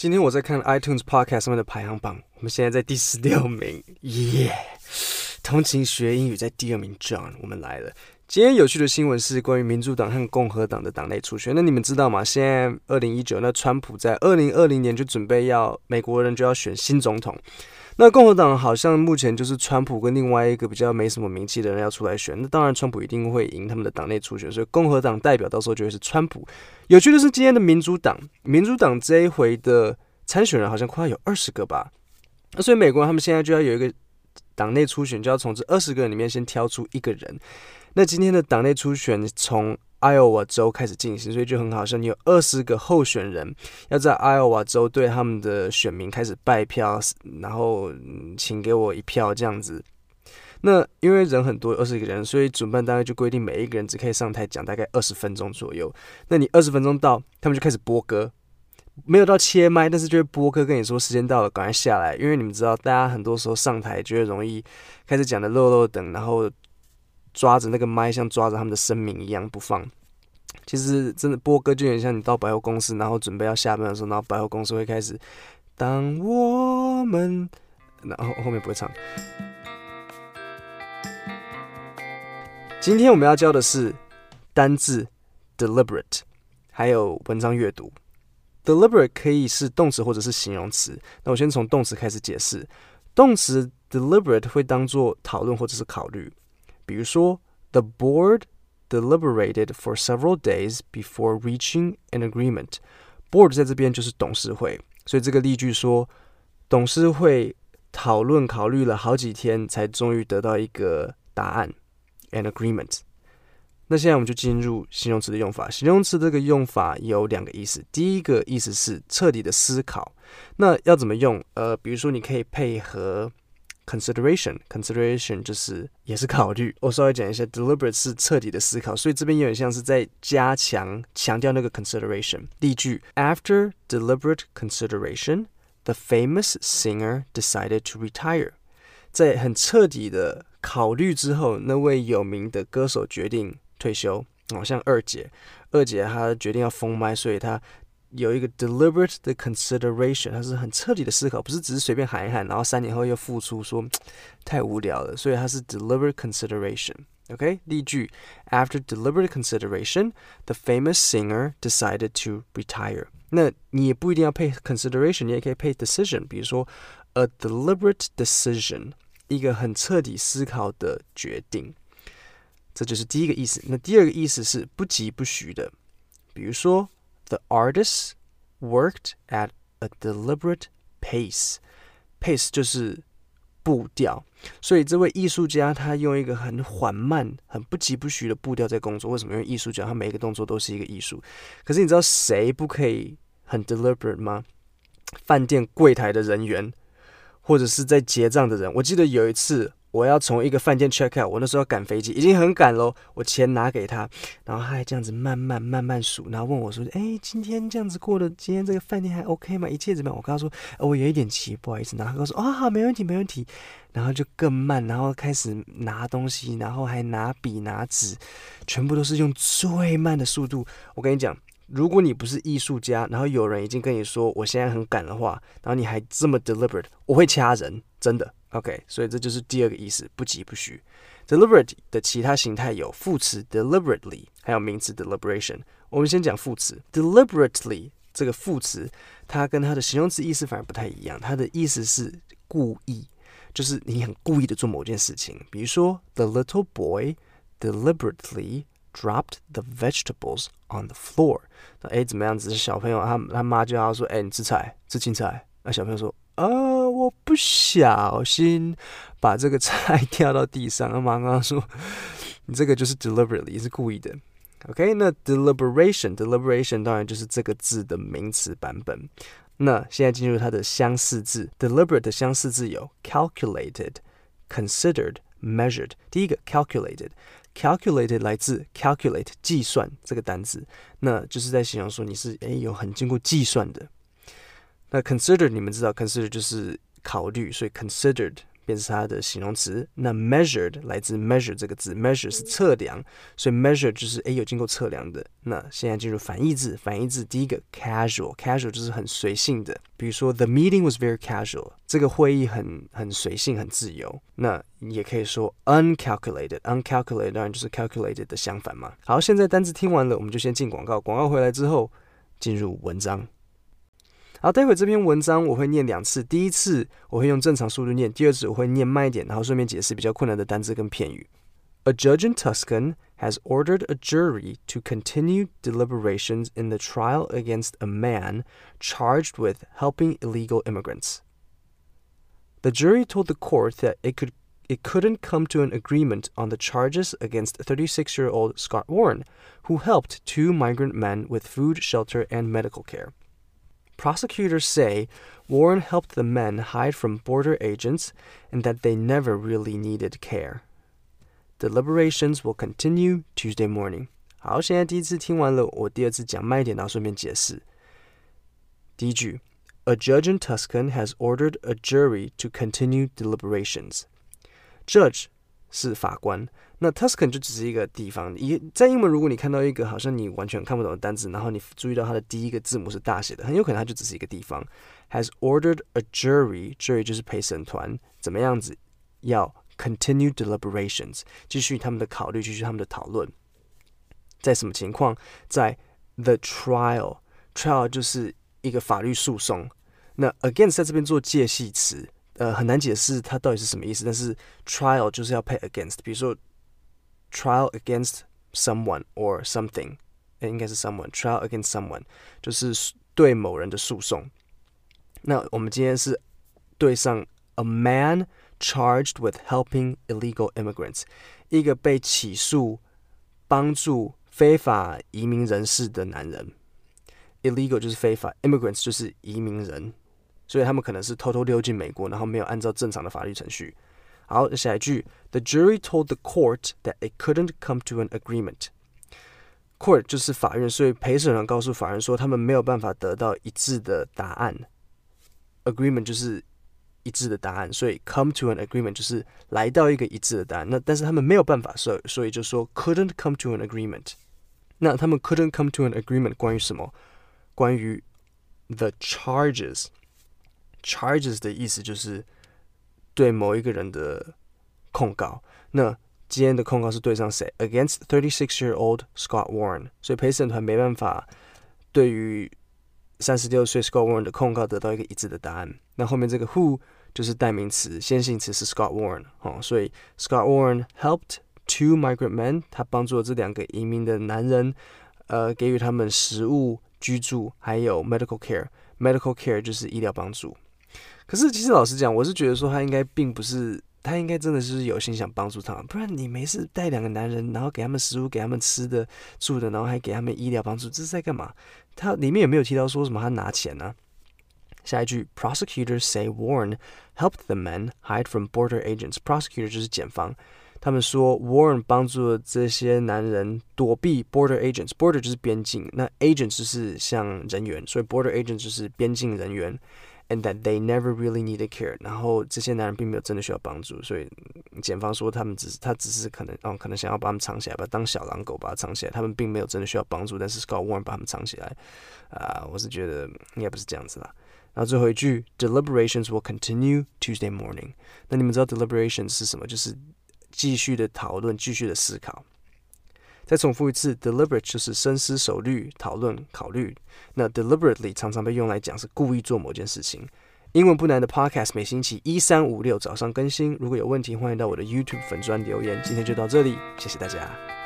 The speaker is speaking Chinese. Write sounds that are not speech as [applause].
今天我在看 iTunes Podcast 上面的排行榜，我们现在在第十六名，耶！同情学英语在第二名，John，我们来了。今天有趣的新闻是关于民主党和共和党的党内初选。那你们知道吗？现在二零一九，那川普在二零二零年就准备要美国人就要选新总统。那共和党好像目前就是川普跟另外一个比较没什么名气的人要出来选。那当然，川普一定会赢他们的党内初选，所以共和党代表到时候就会是川普。有趣的是，今天的民主党，民主党这一回的参选人好像快要有二十个吧。那所以美国人他们现在就要有一个党内初选，就要从这二十个人里面先挑出一个人。那今天的党内初选从 Iowa 州开始进行，所以就很好笑。你有二十个候选人要在 Iowa 州对他们的选民开始拜票，然后请给我一票这样子。那因为人很多，二十个人，所以主办单位就规定每一个人只可以上台讲大概二十分钟左右。那你二十分钟到，他们就开始播歌，没有到切麦，但是就会播歌跟你说时间到了，赶快下来。因为你们知道，大家很多时候上台就会容易开始讲的漏漏等，然后。抓着那个麦，像抓着他们的生命一样不放。其实真的播歌就有点像你到百货公司，然后准备要下班的时候，然后百货公司会开始。当我们，然后后面不会唱。今天我们要教的是单字 deliberate，还有文章阅读。deliberate 可以是动词或者是形容词。那我先从动词开始解释。动词 deliberate 会当做讨论或者是考虑。比如说，The board deliberated for several days before reaching an agreement. Board 在这边就是董事会，所以这个例句说，董事会讨论考虑了好几天，才终于得到一个答案，an agreement。那现在我们就进入形容词的用法。形容词这个用法有两个意思，第一个意思是彻底的思考。那要怎么用？呃，比如说你可以配合。Consideration，consideration 就是也是考虑。我稍微讲一下，deliberate 是彻底的思考，所以这边有点像是在加强强调那个 consideration。例句：After deliberate consideration, the famous singer decided to retire。在很彻底的考虑之后，那位有名的歌手决定退休。哦，像二姐，二姐她决定要封麦，所以她。有一个 deliberate 的 consideration，它是很彻底的思考，不是只是随便喊一喊，然后三年后又复出说太无聊了，所以它是 [tsk] deliberate consideration。OK，例句：After deliberate consideration, the famous singer decided to retire。那你也不一定要配 consideration，你也可以配 decision。比如说，a deliberate decision，一个很彻底思考的决定，这就是第一个意思。那第二个意思是不疾不徐的，比如说。 The artists worked at a deliberate pace. Pace 就是步调，所以这位艺术家他用一个很缓慢、很不疾不徐的步调在工作。为什么？因为艺术家他每一个动作都是一个艺术。可是你知道谁不可以很 deliberate 吗？饭店柜台的人员，或者是在结账的人。我记得有一次。我要从一个饭店 check out，我那时候要赶飞机，已经很赶喽。我钱拿给他，然后他还这样子慢慢慢慢数，然后问我说：“哎，今天这样子过的，今天这个饭店还 OK 吗？一切怎么样？”我跟他说：“哦，我有一点急，不好意思。”然后他说：“啊、哦，好，没问题，没问题。”然后就更慢，然后开始拿东西，然后还拿笔拿纸，全部都是用最慢的速度。我跟你讲，如果你不是艺术家，然后有人已经跟你说我现在很赶的话，然后你还这么 deliberate，我会掐人，真的。OK，所以这就是第二个意思，不疾不徐。Deliberate 的其他形态有副词 deliberately，还有名词 deliberation。我们先讲副词 deliberately 这个副词，它跟它的形容词意思反而不太一样。它的意思是故意，就是你很故意的做某件事情。比如说，The little boy deliberately dropped the vegetables on the floor。那诶，怎么样子？小朋友他他妈就要说，诶，你吃菜，吃青菜。那小朋友说。呃，我不小心把这个菜 [laughs] 掉到地上。他妈刚刚说，你这个就是 deliberately 是故意的。OK，那 deliberation，deliberation 当然就是这个字的名词版本。那现在进入它的相似字，deliberate 的相似字有 calculated、considered、measured。第一个 calculated，calculated 来自 calculate 计算这个单词，那就是在形容说你是诶有很经过计算的。那 consider 你们知道，consider 就是考虑，所以 considered 变成它的形容词。那 measured 来自 measure 这个字，measure 是测量，所以 measure 就是诶有经过测量的。那现在进入反义字，反义字第一个 casual，casual 就是很随性的。比如说 the meeting was very casual，这个会议很很随性很自由。那也可以说 uncalculated，uncalculated 当然就是 calculated 的相反嘛。好，现在单词听完了，我们就先进广告，广告回来之后进入文章。好，待会这篇文章我会念两次。第一次我会用正常速度念，第二次我会念慢一点，然后顺便解释比较困难的单词跟片语。A judge in Tuscan has ordered a jury to continue deliberations in the trial against a man charged with helping illegal immigrants. The jury told the court that it could it couldn't come to an agreement on the charges against 36-year-old Scott Warren, who helped two migrant men with food, shelter, and medical care. Prosecutors say Warren helped the men hide from border agents and that they never really needed care. Deliberations will continue Tuesday morning. 好，现在第一次听完了，我第二次讲慢一点，然后顺便解释。第一句，A judge in Tuscan has ordered a jury to continue deliberations. Judge 是法官。那 Tuscan 就只是一个地方。一在英文，如果你看到一个好像你完全看不懂的单词，然后你注意到它的第一个字母是大写的，很有可能它就只是一个地方。Has ordered a jury，jury 就是陪审团，怎么样子要 continue deliberations，继续他们的考虑，继续他们的讨论。在什么情况？在 the trial，trial 就是一个法律诉讼。那 against 在这边做介系词，呃，很难解释它到底是什么意思。但是 trial 就是要配 against，比如说。Trial against someone or something，应该是 someone。Trial against someone 就是对某人的诉讼。那我们今天是对上 a man charged with helping illegal immigrants，一个被起诉帮助非法移民人士的男人。Illegal 就是非法，immigrants 就是移民人，所以他们可能是偷偷溜进美国，然后没有按照正常的法律程序。好，下一句，The jury told the court that it couldn't come to an agreement. Court 就是法院，所以陪审团告诉法院说，他们没有办法得到一致的答案。Agreement 就是一致的答案，所以 come to an agreement 就是来到一个一致的答案。那但是他们没有办法，所以所以就说 couldn't come to an agreement。那他们 couldn't come to an agreement 关于什么？关于 the charges。 Charges 的意思就是。对某一个人的控告，那今天的控告是对上谁？Against thirty-six-year-old Scott Warren。所以陪审团没办法对于三十六岁 Scott Warren 的控告得到一个一致的答案。那后面这个 who 就是代名词，先行词是 Scott Warren 哦，所以 Scott Warren helped two migrant men，他帮助了这两个移民的男人，呃，给予他们食物、居住，还有 medical care。medical care 就是医疗帮助。可是，其实老实讲，我是觉得说他应该并不是，他应该真的是有心想帮助他们，不然你没事带两个男人，然后给他们食物，给他们吃的、住的，然后还给他们医疗帮助，这是在干嘛？他里面有没有提到说什么他拿钱呢、下一句，Prosecutors say Warren helped the men hide from border agents. Prosecutor 就是检方，他们说 Warren 帮助这些男人躲避 border agents。Border 就是边境，那 agents 就是像人员，所以 border agents 就是边境人员。And that they never really needed care。然后这些男人并没有真的需要帮助，所以检方说他们只是他只是可能哦，可能想要把他们藏起来，把当小狼狗把它藏起来。他们并没有真的需要帮助，但是 Scott Warren 把他们藏起来。啊、我是觉得应该不是这样子啦。然后最后一句，Deliberations will continue Tuesday morning。那你们知道 deliberations 是什么？就是继续的讨论，继续的思考。再重复一次，deliberate 就是深思熟虑、讨论、考虑。那 deliberately 常常被用来讲是故意做某件事情。英文不难的 Podcast 每星期一、三、五、六早上更新。如果有问题，欢迎到我的 YouTube 粉专留言。今天就到这里，谢谢大家。